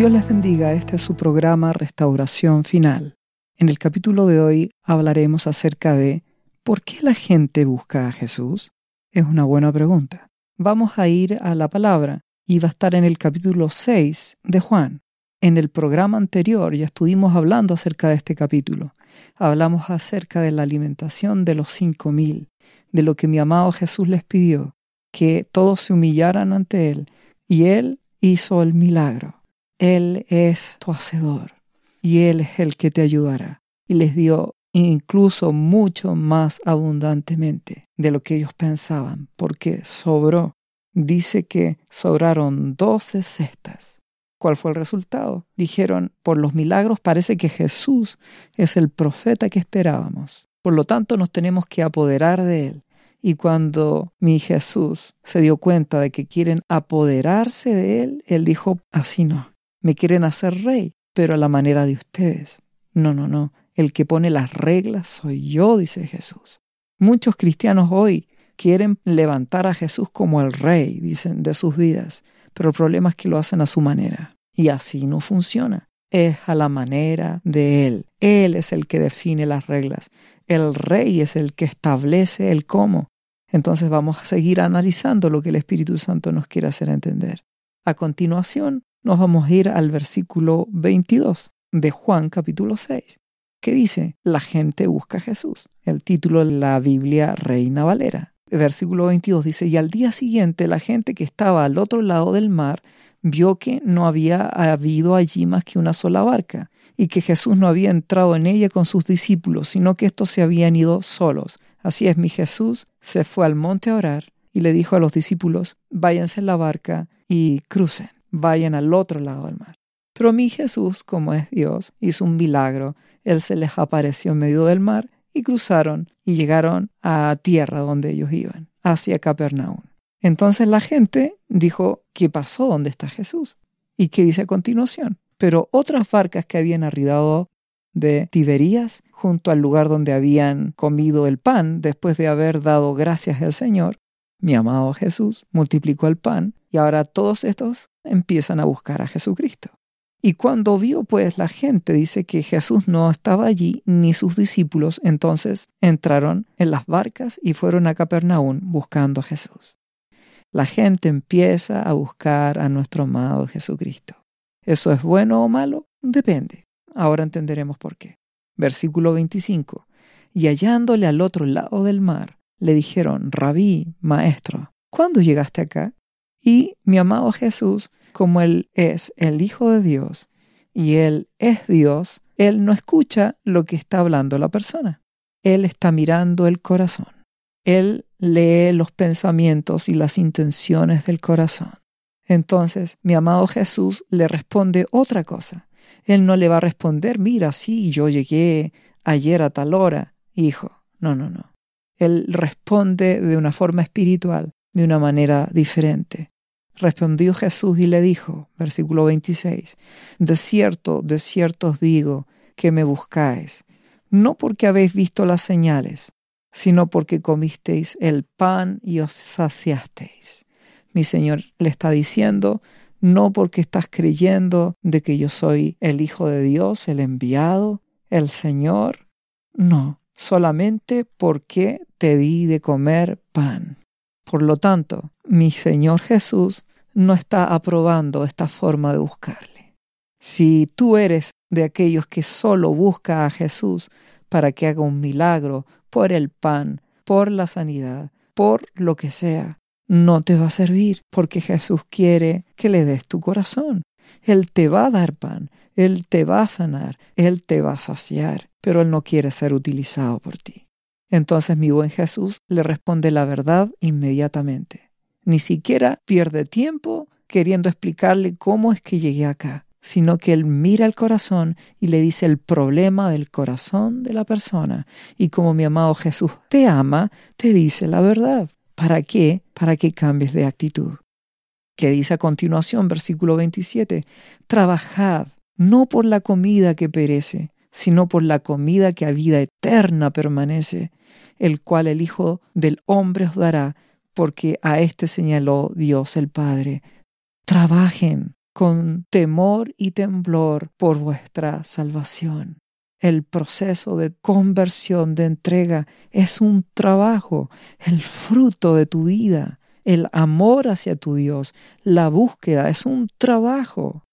Dios les bendiga, este es su programa Restauración Final. En el capítulo de hoy hablaremos acerca de ¿por qué la gente busca a Jesús? Es una buena pregunta. Vamos a ir a la palabra y va a estar en el capítulo 6 de Juan. En el programa anterior ya estuvimos hablando acerca de este capítulo. Hablamos acerca de la alimentación de los cinco mil, de lo que mi amado Jesús les pidió, que todos se humillaran ante Él, y Él hizo el milagro. Él es tu hacedor y Él es el que te ayudará. Y les dio incluso mucho más abundantemente de lo que ellos pensaban, porque sobró. Dice que sobraron doce cestas. ¿Cuál fue el resultado? Dijeron, por los milagros parece que Jesús es el profeta que esperábamos. Por lo tanto, nos tenemos que apoderar de Él. Y cuando mi Jesús se dio cuenta de que quieren apoderarse de Él, Él dijo, así no. Me quieren hacer rey, pero a la manera de ustedes. No, no, no. El que pone las reglas soy yo, dice Jesús. Muchos cristianos hoy quieren levantar a Jesús como el rey, dicen, de sus vidas, pero el problema es que lo hacen a su manera. Y así no funciona. Es a la manera de Él. Él es el que define las reglas. El rey es el que establece el cómo. Entonces vamos a seguir analizando lo que el Espíritu Santo nos quiere hacer entender. A continuación, nos vamos a ir al versículo 22 de Juan capítulo 6, que dice, la gente busca a Jesús. El título de la Biblia Reina Valera. Versículo 22 dice, y al día siguiente la gente que estaba al otro lado del mar vio que no había habido allí más que una sola barca, y que Jesús no había entrado en ella con sus discípulos, sino que estos se habían ido solos. Así es, mi Jesús se fue al monte a orar y le dijo a los discípulos, váyanse en la barca y crucen vayan al otro lado del mar. Pero mi Jesús, como es Dios, hizo un milagro. Él se les apareció en medio del mar y cruzaron y llegaron a tierra donde ellos iban, hacia Capernaum. Entonces la gente dijo, ¿qué pasó? ¿Dónde está Jesús? ¿Y qué dice a continuación? Pero otras barcas que habían arribado de Tiberías, junto al lugar donde habían comido el pan, después de haber dado gracias al Señor, mi amado Jesús multiplicó el pan y ahora todos estos empiezan a buscar a Jesucristo. Y cuando vio pues la gente, dice que Jesús no estaba allí ni sus discípulos, entonces entraron en las barcas y fueron a Capernaum buscando a Jesús. La gente empieza a buscar a nuestro amado Jesucristo. ¿Eso es bueno o malo? Depende. Ahora entenderemos por qué. Versículo 25. Y hallándole al otro lado del mar, le dijeron, Rabí, maestro, ¿cuándo llegaste acá? Y mi amado Jesús, como Él es el Hijo de Dios y Él es Dios, Él no escucha lo que está hablando la persona. Él está mirando el corazón. Él lee los pensamientos y las intenciones del corazón. Entonces, mi amado Jesús le responde otra cosa. Él no le va a responder, mira, sí, yo llegué ayer a tal hora, hijo. No, no, no. Él responde de una forma espiritual, de una manera diferente. Respondió Jesús y le dijo, versículo 26, De cierto, de cierto os digo que me buscáis, no porque habéis visto las señales, sino porque comisteis el pan y os saciasteis. Mi Señor le está diciendo, no porque estás creyendo de que yo soy el Hijo de Dios, el enviado, el Señor, no, solamente porque te di de comer pan. Por lo tanto, mi Señor Jesús no está aprobando esta forma de buscarle. Si tú eres de aquellos que solo busca a Jesús para que haga un milagro por el pan, por la sanidad, por lo que sea, no te va a servir porque Jesús quiere que le des tu corazón. Él te va a dar pan, Él te va a sanar, Él te va a saciar, pero Él no quiere ser utilizado por ti. Entonces mi buen Jesús le responde la verdad inmediatamente. Ni siquiera pierde tiempo queriendo explicarle cómo es que llegué acá, sino que él mira el corazón y le dice el problema del corazón de la persona. Y como mi amado Jesús te ama, te dice la verdad. ¿Para qué? Para que cambies de actitud. Que dice a continuación, versículo 27, trabajad no por la comida que perece, sino por la comida que a vida eterna permanece, el cual el Hijo del Hombre os dará porque a este señaló Dios el Padre. Trabajen, con temor y temblor por vuestra salvación. El proceso de conversión, de entrega, es un trabajo, el fruto de tu vida, el amor hacia tu Dios, la búsqueda, es un trabajo,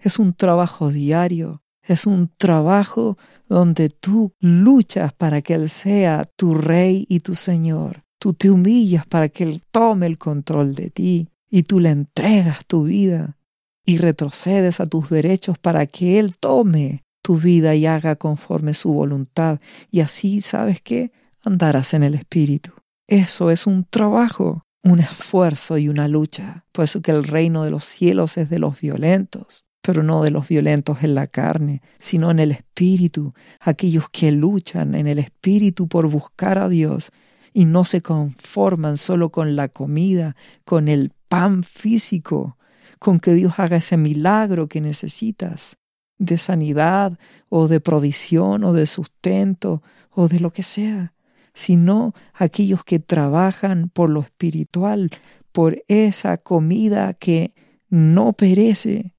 es un trabajo diario, es un trabajo donde tú luchas para que Él sea tu Rey y tu Señor. Tú te humillas para que Él tome el control de ti y tú le entregas tu vida y retrocedes a tus derechos para que Él tome tu vida y haga conforme su voluntad. Y así, ¿sabes qué? Andarás en el Espíritu. Eso es un trabajo, un esfuerzo y una lucha. Por eso que el reino de los cielos es de los violentos, pero no de los violentos en la carne, sino en el Espíritu, aquellos que luchan en el Espíritu por buscar a Dios y no se conforman solo con la comida, con el pan físico, con que Dios haga ese milagro que necesitas de sanidad o de provisión o de sustento o de lo que sea, sino aquellos que trabajan por lo espiritual, por esa comida que no perece,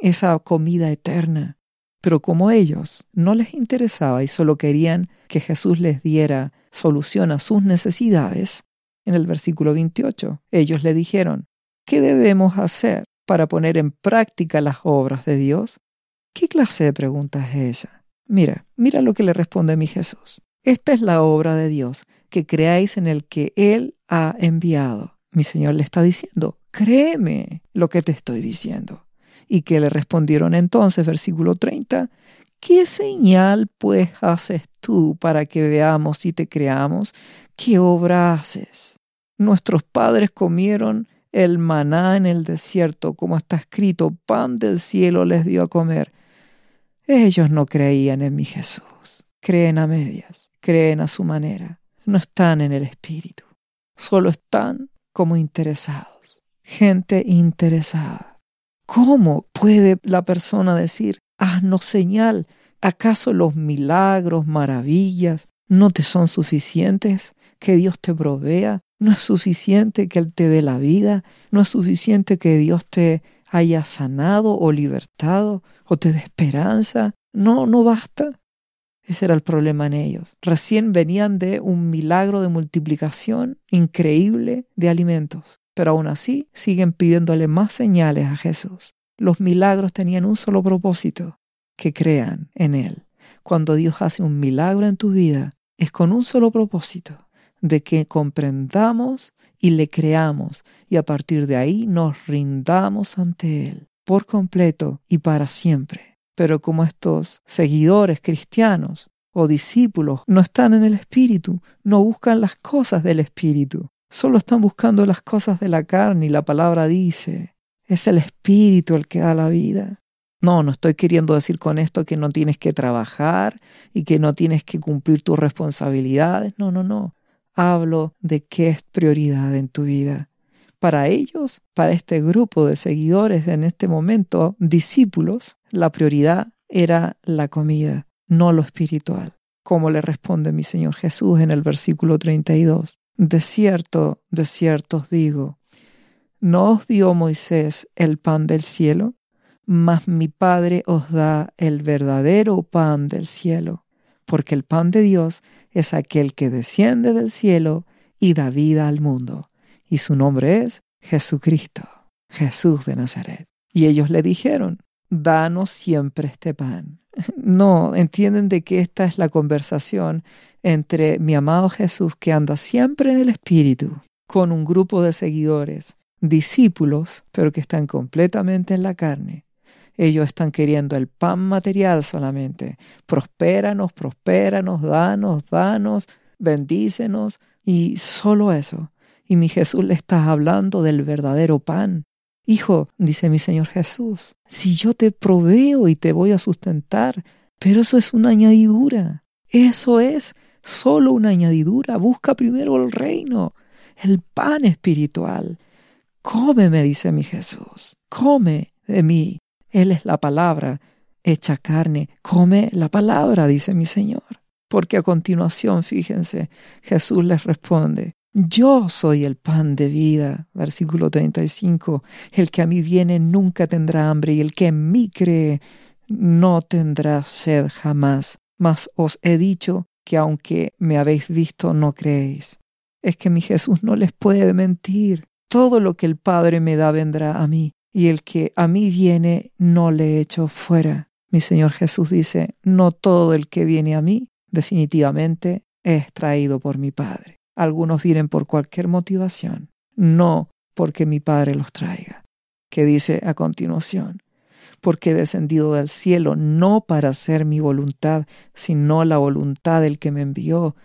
esa comida eterna. Pero como ellos no les interesaba y solo querían que Jesús les diera solución a sus necesidades, en el versículo 28, ellos le dijeron, ¿qué debemos hacer para poner en práctica las obras de Dios? ¿Qué clase de pregunta es esa? Mira, mira lo que le responde mi Jesús. Esta es la obra de Dios, que creáis en el que Él ha enviado. Mi Señor le está diciendo, créeme lo que te estoy diciendo. Y que le respondieron entonces, versículo 30, ¿qué señal pues haces tú para que veamos y te creamos? ¿Qué obra haces? Nuestros padres comieron el maná en el desierto, como está escrito, pan del cielo les dio a comer. Ellos no creían en mi Jesús, creen a medias, creen a su manera, no están en el Espíritu, solo están como interesados, gente interesada. ¿Cómo puede la persona decir, haznos señal? ¿Acaso los milagros, maravillas, no te son suficientes? ¿Que Dios te provea? ¿No es suficiente que Él te dé la vida? ¿No es suficiente que Dios te haya sanado o libertado o te dé esperanza. No, no basta. Ese era el problema en ellos. Recién venían de un milagro de multiplicación increíble de alimentos, pero aún así siguen pidiéndole más señales a Jesús. Los milagros tenían un solo propósito, que crean en Él. Cuando Dios hace un milagro en tu vida, es con un solo propósito, de que comprendamos y le creamos y a partir de ahí nos rindamos ante Él por completo y para siempre. Pero como estos seguidores cristianos o discípulos no están en el Espíritu, no buscan las cosas del Espíritu, solo están buscando las cosas de la carne y la palabra dice, es el Espíritu el que da la vida. No, no estoy queriendo decir con esto que no tienes que trabajar y que no tienes que cumplir tus responsabilidades. No, no, no hablo de qué es prioridad en tu vida. Para ellos, para este grupo de seguidores en este momento, discípulos, la prioridad era la comida, no lo espiritual. Como le responde mi Señor Jesús en el versículo 32. De cierto, de cierto os digo, ¿no os dio Moisés el pan del cielo? Mas mi Padre os da el verdadero pan del cielo, porque el pan de Dios es aquel que desciende del cielo y da vida al mundo. Y su nombre es Jesucristo, Jesús de Nazaret. Y ellos le dijeron, danos siempre este pan. No, entienden de que esta es la conversación entre mi amado Jesús que anda siempre en el Espíritu, con un grupo de seguidores, discípulos, pero que están completamente en la carne, ellos están queriendo el pan material solamente. Prospéranos, prospéranos, danos, danos, bendícenos y solo eso. Y mi Jesús le está hablando del verdadero pan. Hijo, dice mi Señor Jesús, si yo te proveo y te voy a sustentar, pero eso es una añadidura. Eso es solo una añadidura. Busca primero el reino, el pan espiritual. Come, me dice mi Jesús, come de mí él es la palabra hecha carne. Come la palabra, dice mi Señor. Porque a continuación, fíjense, Jesús les responde, Yo soy el pan de vida. Versículo 35. El que a mí viene nunca tendrá hambre y el que en mí cree no tendrá sed jamás. Mas os he dicho que aunque me habéis visto no creéis. Es que mi Jesús no les puede mentir. Todo lo que el Padre me da vendrá a mí, y el que a mí viene no le echo fuera. Mi Señor Jesús dice, no todo el que viene a mí definitivamente es traído por mi Padre. Algunos vienen por cualquier motivación, no porque mi Padre los traiga. Que dice a continuación, porque he descendido del cielo no para hacer mi voluntad, sino la voluntad del que me envió.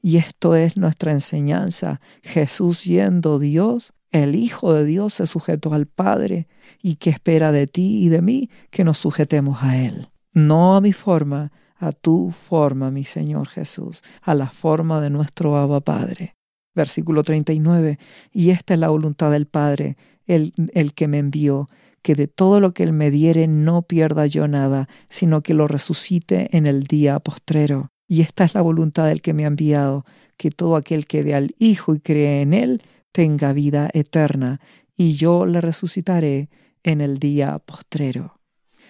Y esto es nuestra enseñanza. Jesús yendo Dios, el Hijo de Dios se sujetó al Padre y que espera de ti y de mí que nos sujetemos a Él. No a mi forma, a tu forma, mi Señor Jesús, a la forma de nuestro Abba Padre. Versículo 39. Y esta es la voluntad del Padre, el, el que me envió, que de todo lo que Él me diere no pierda yo nada, sino que lo resucite en el día postrero. Y esta es la voluntad del que me ha enviado, que todo aquel que ve al Hijo y cree en Él tenga vida eterna, y yo le resucitaré en el día postrero.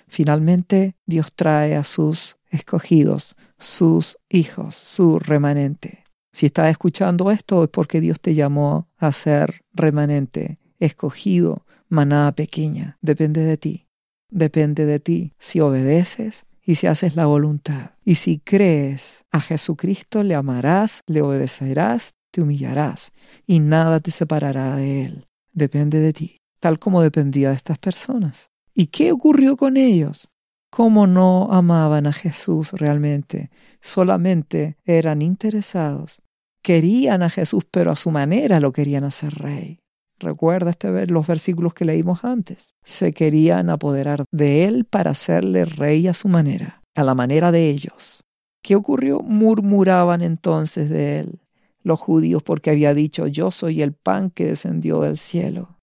Finalmente, Dios trae a sus escogidos, sus hijos, su remanente. Si estás escuchando esto es porque Dios te llamó a ser remanente, escogido, manada pequeña. Depende de ti. Depende de ti si obedeces y si haces la voluntad. Y si crees a Jesucristo, le amarás, le obedecerás, te humillarás y nada te separará de Él. Depende de ti, tal como dependía de estas personas. ¿Y qué ocurrió con ellos? ¿Cómo no amaban a Jesús realmente? Solamente eran interesados. Querían a Jesús, pero a su manera lo querían hacer rey. Recuerda este, los versículos que leímos antes. Se querían apoderar de él para hacerle rey a su manera, a la manera de ellos. ¿Qué ocurrió? Murmuraban entonces de él los judíos porque había dicho, yo soy el pan que descendió del cielo.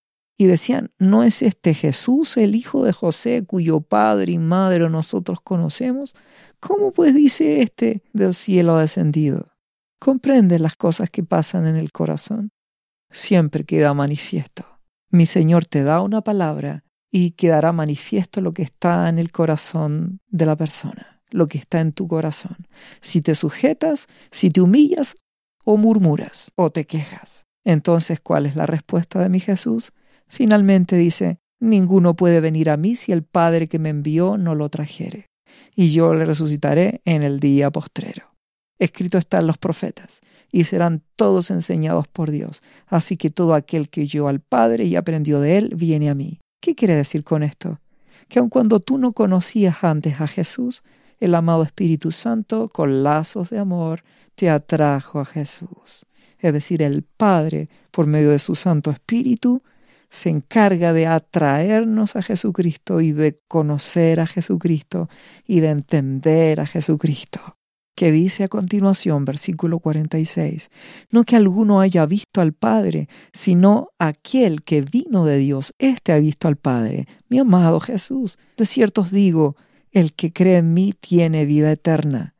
Y decían, ¿no es este Jesús el hijo de José cuyo padre y madre nosotros conocemos? ¿Cómo pues dice este del cielo descendido? ¿Comprende las cosas que pasan en el corazón? siempre queda manifiesto. Mi Señor te da una palabra y quedará manifiesto lo que está en el corazón de la persona, lo que está en tu corazón. Si te sujetas, si te humillas o murmuras o te quejas. Entonces, ¿cuál es la respuesta de mi Jesús? Finalmente dice, ninguno puede venir a mí si el Padre que me envió no lo trajere, y yo le resucitaré en el día postrero. Escrito está en los profetas y serán todos enseñados por Dios. Así que todo aquel que oyó al Padre y aprendió de él, viene a mí. ¿Qué quiere decir con esto? Que aun cuando tú no conocías antes a Jesús, el amado Espíritu Santo, con lazos de amor, te atrajo a Jesús. Es decir, el Padre, por medio de su Santo Espíritu, se encarga de atraernos a Jesucristo y de conocer a Jesucristo y de entender a Jesucristo que dice a continuación, versículo 46, no que alguno haya visto al Padre, sino aquel que vino de Dios, éste ha visto al Padre. Mi amado Jesús, de cierto os digo, el que cree en mí tiene vida eterna.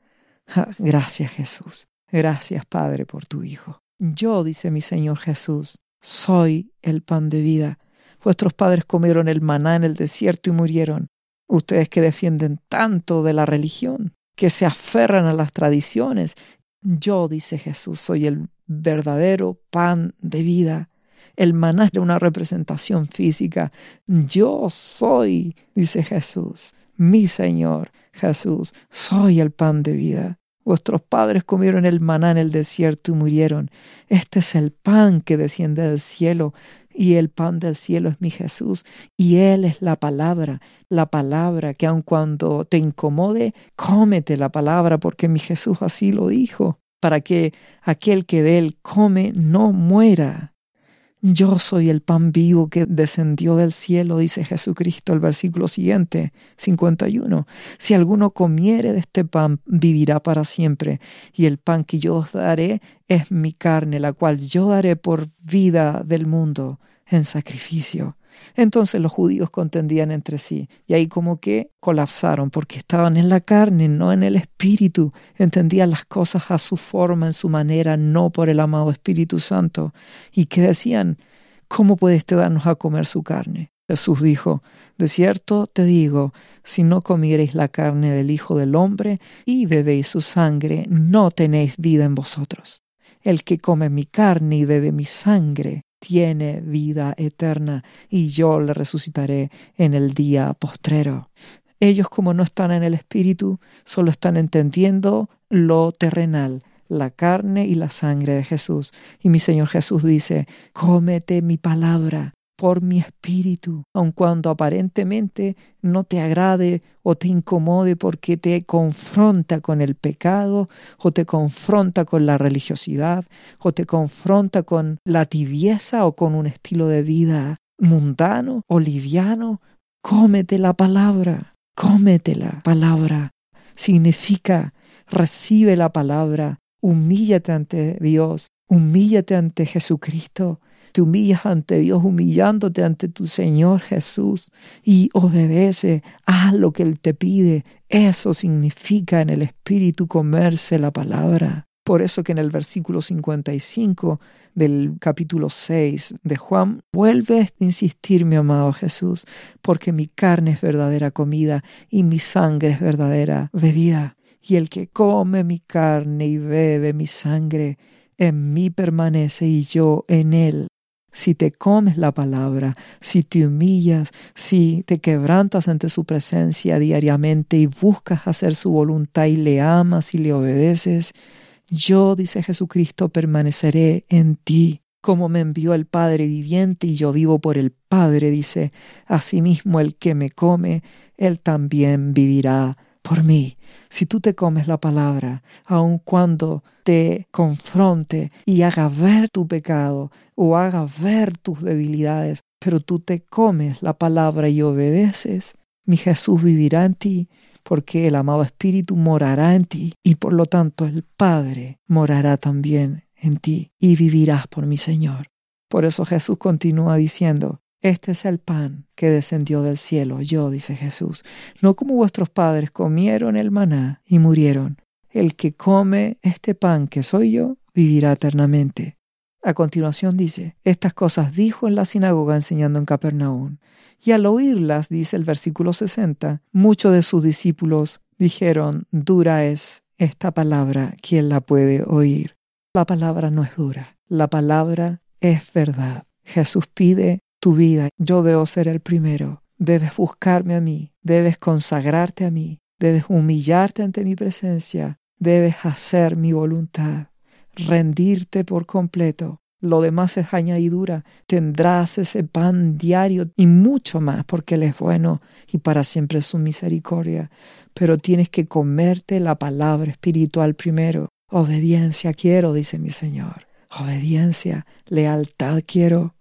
gracias Jesús, gracias Padre por tu Hijo. Yo, dice mi Señor Jesús, soy el pan de vida. Vuestros padres comieron el maná en el desierto y murieron. Ustedes que defienden tanto de la religión, que se aferran a las tradiciones. Yo, dice Jesús, soy el verdadero pan de vida. El maná es una representación física. Yo soy, dice Jesús, mi Señor Jesús, soy el pan de vida. Vuestros padres comieron el maná en el desierto y murieron. Este es el pan que desciende del cielo y el pan del cielo es mi Jesús y Él es la palabra, la palabra que aun cuando te incomode, cómete la palabra porque mi Jesús así lo dijo, para que aquel que de Él come no muera. Yo soy el pan vivo que descendió del cielo, dice Jesucristo, el versículo siguiente, 51. Si alguno comiere de este pan, vivirá para siempre. Y el pan que yo os daré es mi carne, la cual yo daré por vida del mundo en sacrificio. Entonces los judíos contendían entre sí y ahí como que colapsaron porque estaban en la carne, no en el espíritu. Entendían las cosas a su forma, en su manera, no por el amado Espíritu Santo. Y que decían, ¿cómo puede este darnos a comer su carne? Jesús dijo, De cierto te digo, si no comiereis la carne del Hijo del Hombre y bebéis su sangre, no tenéis vida en vosotros. El que come mi carne y bebe mi sangre, tiene vida eterna, y yo le resucitaré en el día postrero. Ellos como no están en el Espíritu, solo están entendiendo lo terrenal, la carne y la sangre de Jesús. Y mi Señor Jesús dice, cómete mi palabra, por mi espíritu, aun cuando aparentemente no te agrade o te incomode porque te confronta con el pecado o te confronta con la religiosidad o te confronta con la tibieza o con un estilo de vida mundano o liviano, cómete la palabra, cómete la palabra. Significa recibe la palabra, humíllate ante Dios, humíllate ante Jesucristo te humillas ante Dios, humillándote ante tu Señor Jesús y obedece, haz lo que Él te pide. Eso significa en el Espíritu comerse la palabra. Por eso que en el versículo 55 del capítulo 6 de Juan vuelve a insistir, mi amado Jesús, porque mi carne es verdadera comida y mi sangre es verdadera bebida. Y el que come mi carne y bebe mi sangre, en mí permanece y yo en él si te comes la palabra, si te humillas, si te quebrantas ante su presencia diariamente y buscas hacer su voluntad y le amas y le obedeces, yo, dice Jesucristo, permaneceré en ti. Como me envió el Padre viviente y yo vivo por el Padre, dice, asimismo el que me come, él también vivirá por mí. Si tú te comes la palabra, aun cuando te confronte y haga ver tu pecado o haga ver tus debilidades, pero tú te comes la palabra y obedeces, mi Jesús vivirá en ti, porque el amado Espíritu morará en ti y por lo tanto el Padre morará también en ti y vivirás por mi Señor. Por eso Jesús continúa diciendo, este es el pan que descendió del cielo, yo, dice Jesús, no como vuestros padres comieron el maná y murieron. El que come este pan que soy yo, vivirá eternamente. A continuación dice, estas cosas dijo en la sinagoga enseñando en Capernaum. Y al oírlas, dice el versículo 60, muchos de sus discípulos dijeron, dura es esta palabra, ¿quién la puede oír? La palabra no es dura, la palabra es verdad. Jesús pide tu vida. Yo debo ser el primero. Debes buscarme a mí, debes consagrarte a mí, debes humillarte ante mi presencia, debes hacer mi voluntad, rendirte por completo. Lo demás es añadidura. Tendrás ese pan diario y mucho más, porque Él es bueno y para siempre su misericordia. Pero tienes que comerte la palabra espiritual primero. Obediencia quiero, dice mi Señor. Obediencia, lealtad quiero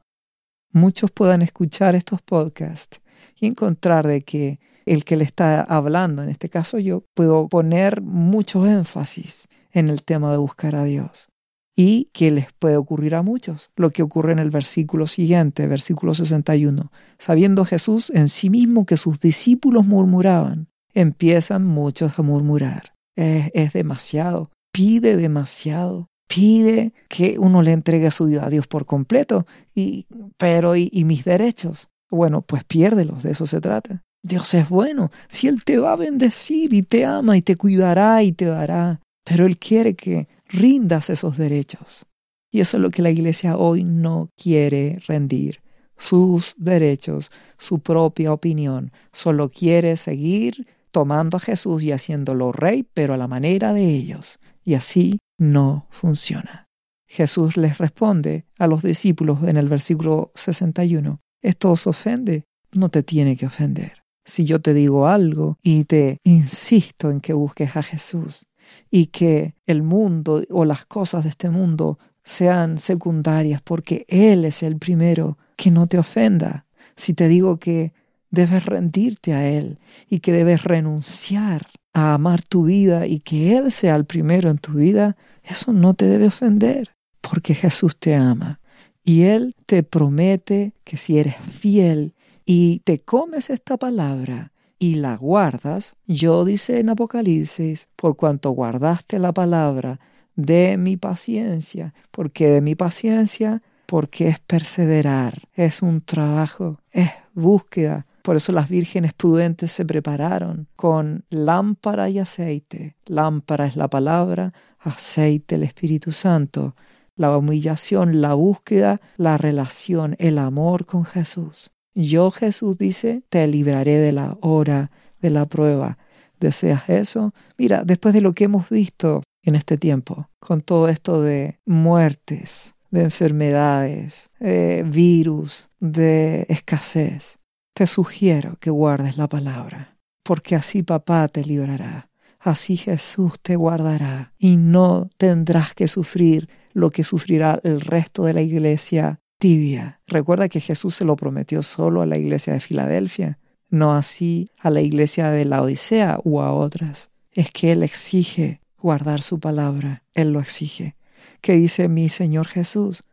muchos puedan escuchar estos podcasts y encontrar de que el que le está hablando, en este caso yo, puedo poner mucho énfasis en el tema de buscar a Dios. Y que les puede ocurrir a muchos, lo que ocurre en el versículo siguiente, versículo 61. Sabiendo Jesús en sí mismo que sus discípulos murmuraban, empiezan muchos a murmurar. Es, es demasiado, pide demasiado pide que uno le entregue su vida a Dios por completo, y, pero ¿y, y mis derechos? Bueno, pues piérdelos, de eso se trata. Dios es bueno, si Él te va a bendecir y te ama y te cuidará y te dará, pero Él quiere que rindas esos derechos. Y eso es lo que la iglesia hoy no quiere rendir. Sus derechos, su propia opinión. Solo quiere seguir tomando a Jesús y haciéndolo rey, pero a la manera de ellos. Y así no funciona. Jesús les responde a los discípulos en el versículo 61, esto os ofende, no te tiene que ofender. Si yo te digo algo y te insisto en que busques a Jesús y que el mundo o las cosas de este mundo sean secundarias porque Él es el primero, que no te ofenda. Si te digo que debes rendirte a Él y que debes renunciar a amar tu vida y que Él sea el primero en tu vida, eso no te debe ofender, porque Jesús te ama Y Él te promete que si eres fiel y te comes esta palabra y la guardas, yo dice en Apocalipsis, por cuanto guardaste la palabra de mi paciencia, porque de mi paciencia, porque es perseverar, es un trabajo, es búsqueda. Por eso las vírgenes prudentes se prepararon con lámpara y aceite. Lámpara es la palabra, aceite el Espíritu Santo la humillación, la búsqueda, la relación, el amor con Jesús. Yo, Jesús dice, te libraré de la hora de la prueba. ¿Deseas eso? Mira, después de lo que hemos visto en este tiempo, con todo esto de muertes, de enfermedades, de virus, de escasez, te sugiero que guardes la palabra, porque así papá te librará, así Jesús te guardará y no tendrás que sufrir lo que sufrirá el resto de la iglesia tibia. Recuerda que Jesús se lo prometió solo a la iglesia de Filadelfia, no así a la iglesia de la Odisea u a otras. Es que Él exige guardar su palabra, Él lo exige. ¿Qué dice mi Señor Jesús?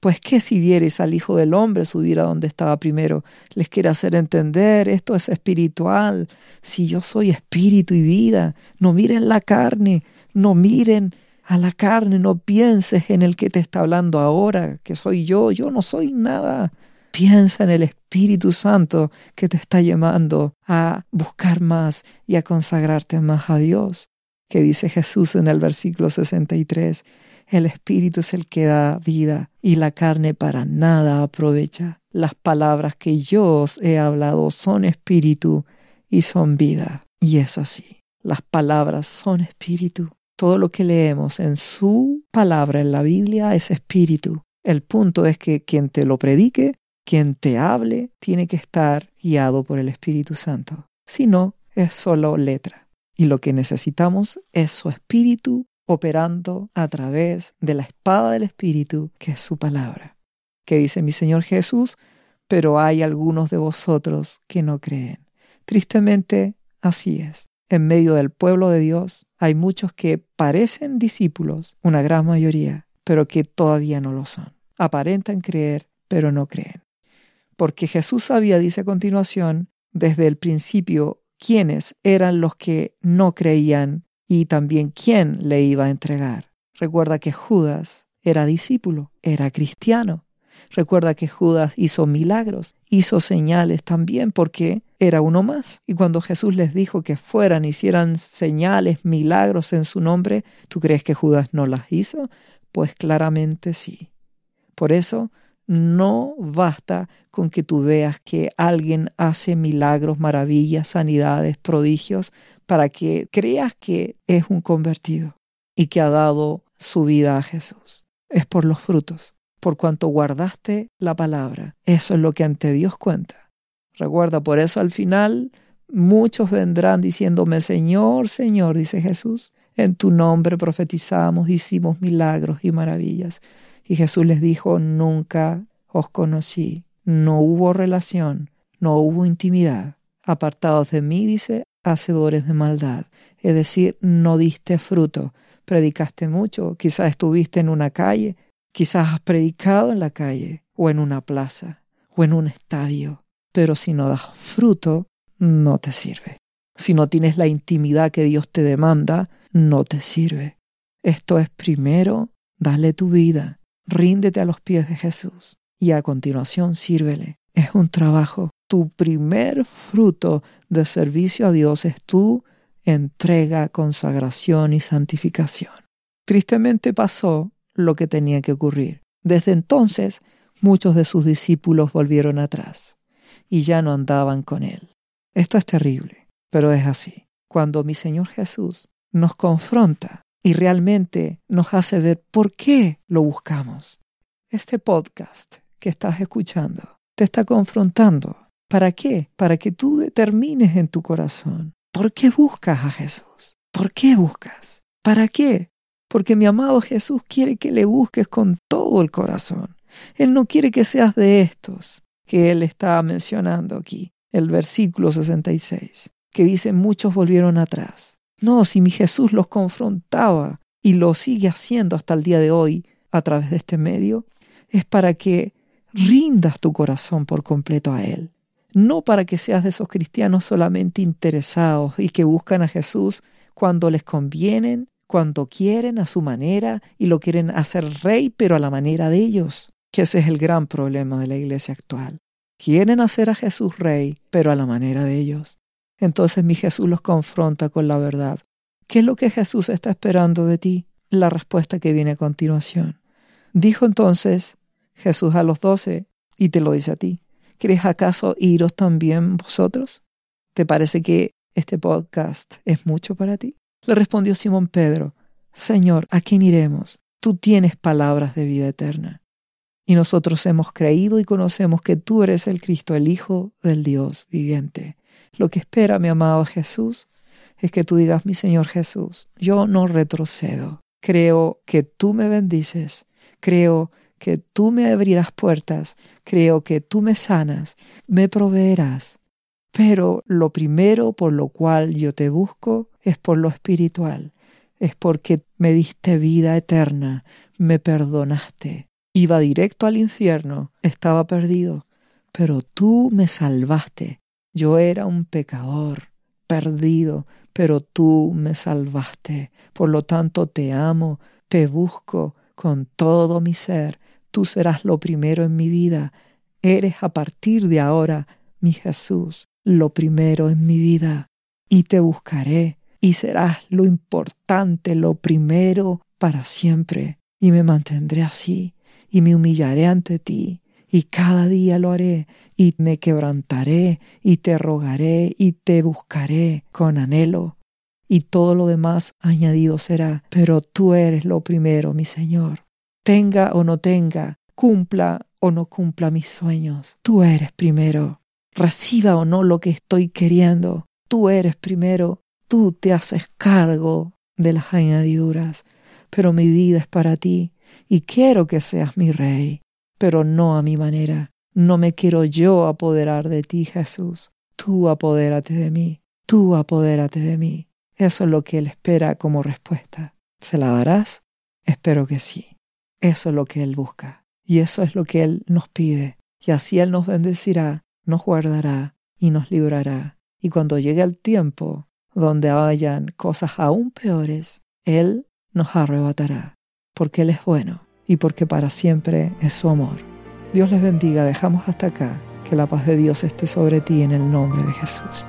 Pues que si vieres al Hijo del Hombre subir a donde estaba primero, les quiere hacer entender, esto es espiritual. Si yo soy espíritu y vida, no miren la carne, no miren a la carne, no pienses en el que te está hablando ahora, que soy yo, yo no soy nada. Piensa en el Espíritu Santo que te está llamando a buscar más y a consagrarte más a Dios. Que dice Jesús en el versículo 63, el Espíritu es el que da vida y la carne para nada aprovecha. Las palabras que yo os he hablado son espíritu y son vida. Y es así. Las palabras son espíritu todo lo que leemos en su palabra, en la Biblia, es espíritu. El punto es que quien te lo predique, quien te hable, tiene que estar guiado por el Espíritu Santo. Si no, es solo letra. Y lo que necesitamos es su espíritu operando a través de la espada del Espíritu, que es su palabra. Que dice mi Señor Jesús, pero hay algunos de vosotros que no creen. Tristemente, así es. En medio del pueblo de Dios hay muchos que parecen discípulos, una gran mayoría, pero que todavía no lo son. Aparentan creer, pero no creen. Porque Jesús sabía, dice a continuación, desde el principio quiénes eran los que no creían y también quién le iba a entregar. Recuerda que Judas era discípulo, era cristiano. Recuerda que Judas hizo milagros, hizo señales también porque era uno más. Y cuando Jesús les dijo que fueran, hicieran señales, milagros en su nombre, ¿tú crees que Judas no las hizo? Pues claramente sí. Por eso no basta con que tú veas que alguien hace milagros, maravillas, sanidades, prodigios, para que creas que es un convertido y que ha dado su vida a Jesús. Es por los frutos, por cuanto guardaste la palabra. Eso es lo que ante Dios cuenta. Recuerda, por eso al final muchos vendrán diciéndome, Señor, Señor, dice Jesús, en tu nombre profetizamos, hicimos milagros y maravillas. Y Jesús les dijo, nunca os conocí, no hubo relación, no hubo intimidad. Apartados de mí, dice, hacedores de maldad. Es decir, no diste fruto, predicaste mucho, quizás estuviste en una calle, quizás has predicado en la calle, o en una plaza, o en un estadio, pero si no das fruto, no te sirve. Si no tienes la intimidad que Dios te demanda, no te sirve. Esto es primero, dale tu vida, ríndete a los pies de Jesús y a continuación sírvele. Es un trabajo. Tu primer fruto de servicio a Dios es tu entrega, consagración y santificación. Tristemente pasó lo que tenía que ocurrir. Desde entonces, muchos de sus discípulos volvieron atrás y ya no andaban con él. Esto es terrible, pero es así. Cuando mi Señor Jesús nos confronta y realmente nos hace ver por qué lo buscamos. Este podcast que estás escuchando te está confrontando. ¿Para qué? Para que tú determines en tu corazón. ¿Por qué buscas a Jesús? ¿Por qué buscas? ¿Para qué? Porque mi amado Jesús quiere que le busques con todo el corazón. Él no quiere que seas de estos que él está mencionando aquí, el versículo 66, que dice muchos volvieron atrás. No, si mi Jesús los confrontaba y lo sigue haciendo hasta el día de hoy a través de este medio, es para que rindas tu corazón por completo a Él. No para que seas de esos cristianos solamente interesados y que buscan a Jesús cuando les convienen, cuando quieren, a su manera, y lo quieren hacer rey, pero a la manera de ellos, que ese es el gran problema de la iglesia actual. Quieren hacer a Jesús rey, pero a la manera de ellos. Entonces mi Jesús los confronta con la verdad. ¿Qué es lo que Jesús está esperando de ti? La respuesta que viene a continuación. Dijo entonces Jesús a los doce, y te lo dice a ti. ¿Queréis acaso iros también vosotros? ¿Te parece que este podcast es mucho para ti? Le respondió Simón Pedro, Señor, ¿a quién iremos? Tú tienes palabras de vida eterna. Y nosotros hemos creído y conocemos que tú eres el Cristo, el Hijo del Dios viviente. Lo que espera mi amado Jesús es que tú digas, mi Señor Jesús, yo no retrocedo. Creo que tú me bendices. Creo que tú me abrirás puertas. Creo que tú me sanas, me proveerás. Pero lo primero por lo cual yo te busco es por lo espiritual, es porque me diste vida eterna, me perdonaste. Iba directo al infierno, estaba perdido, pero tú me salvaste. Yo era un pecador, perdido, pero tú me salvaste. Por lo tanto te amo, te busco con todo mi ser. Tú serás lo primero en mi vida. Eres a partir de ahora, mi Jesús, lo primero en mi vida. Y te buscaré y serás lo importante, lo primero para siempre. Y me mantendré así y me humillaré ante ti y cada día lo haré y me quebrantaré y te rogaré y te buscaré con anhelo y todo lo demás añadido será, pero tú eres lo primero, mi Señor. Tenga o no tenga, cumpla o no cumpla mis sueños, tú eres primero. Reciba o no lo que estoy queriendo, tú eres primero Tú te haces cargo de las añadiduras, pero mi vida es para ti y quiero que seas mi rey, pero no a mi manera. No me quiero yo apoderar de ti, Jesús. Tú apodérate de mí, tú apodérate de mí. Eso es lo que Él espera como respuesta. ¿Se la darás? Espero que sí. Eso es lo que Él busca. Y eso es lo que Él nos pide. Y así Él nos bendecirá, nos guardará y nos librará. Y cuando llegue el tiempo donde hayan cosas aún peores, Él nos arrebatará, porque Él es bueno y porque para siempre es su amor. Dios les bendiga, dejamos hasta acá, que la paz de Dios esté sobre ti en el nombre de Jesús.